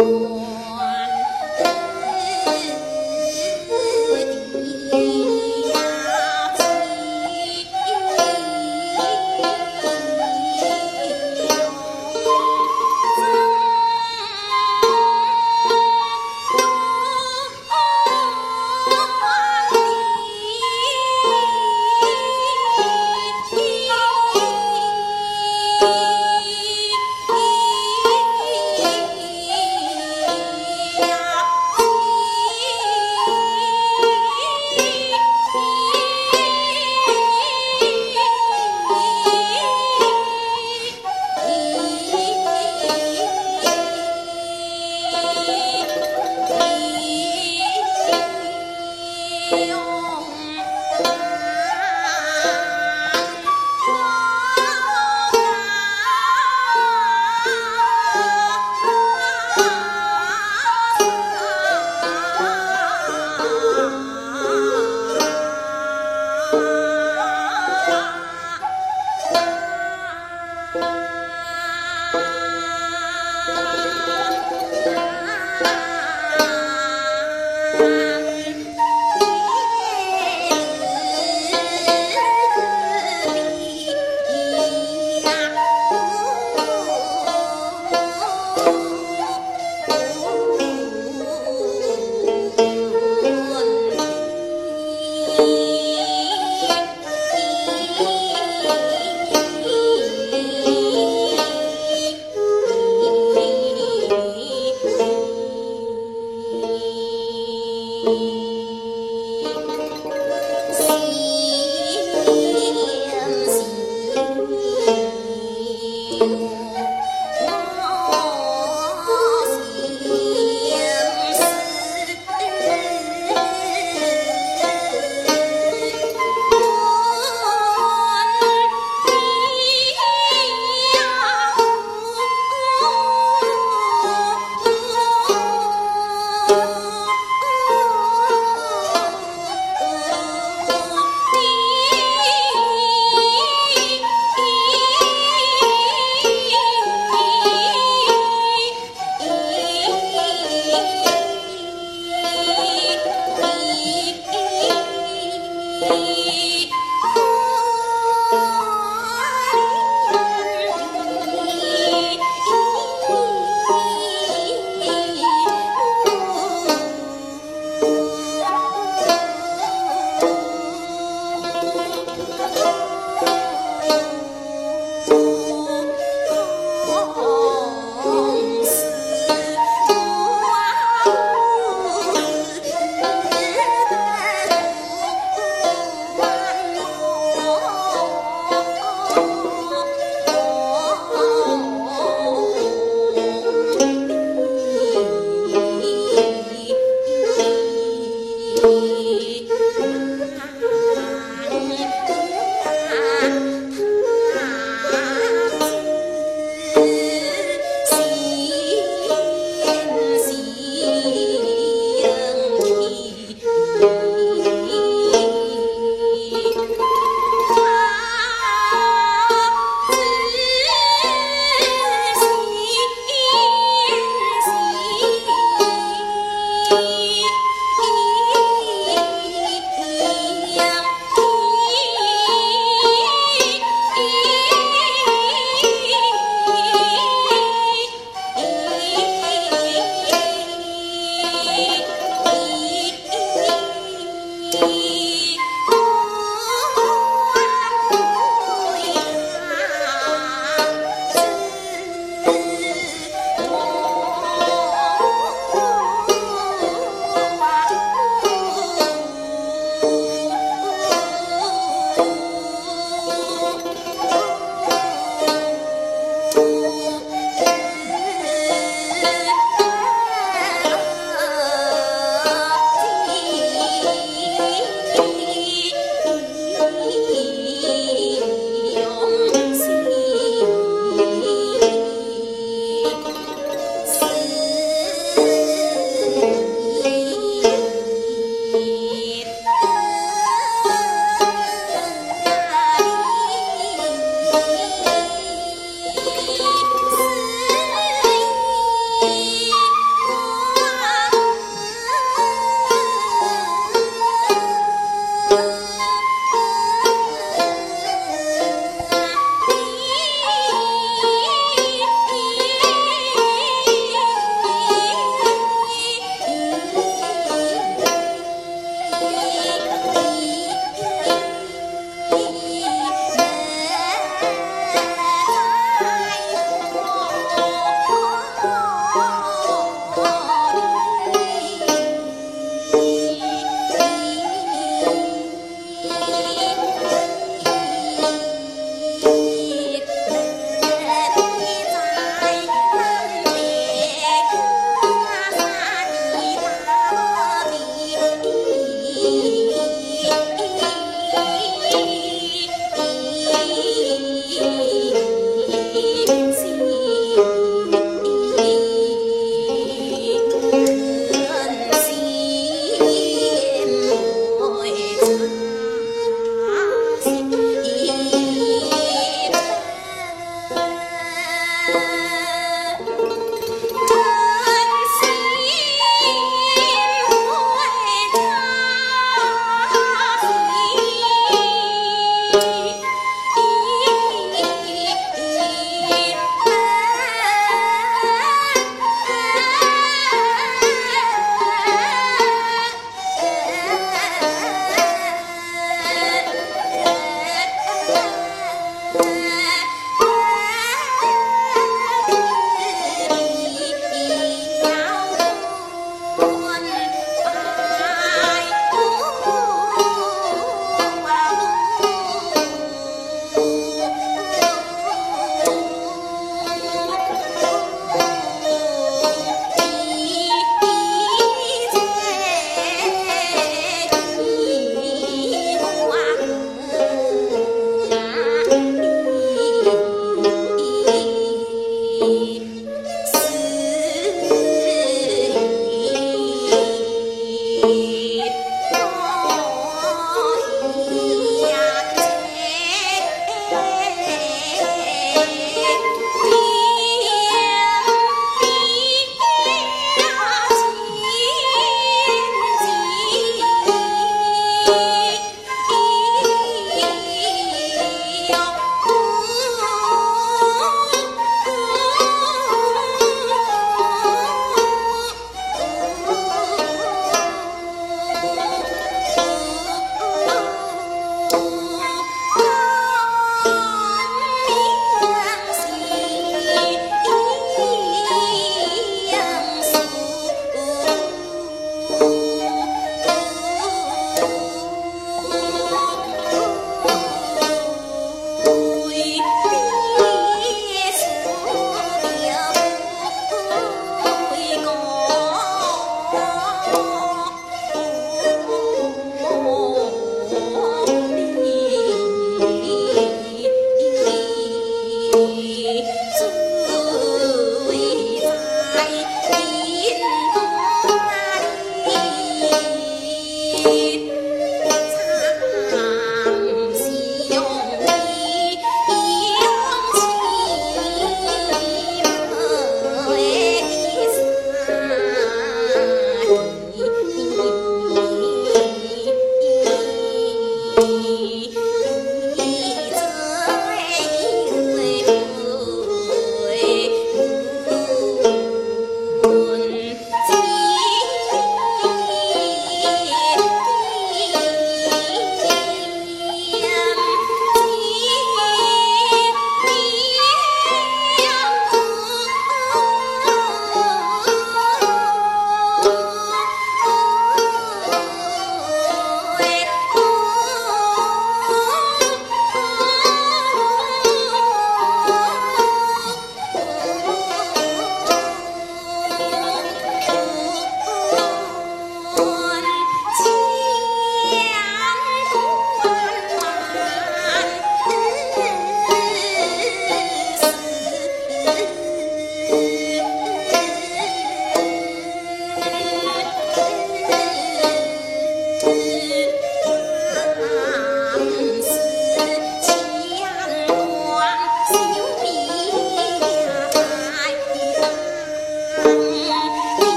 Música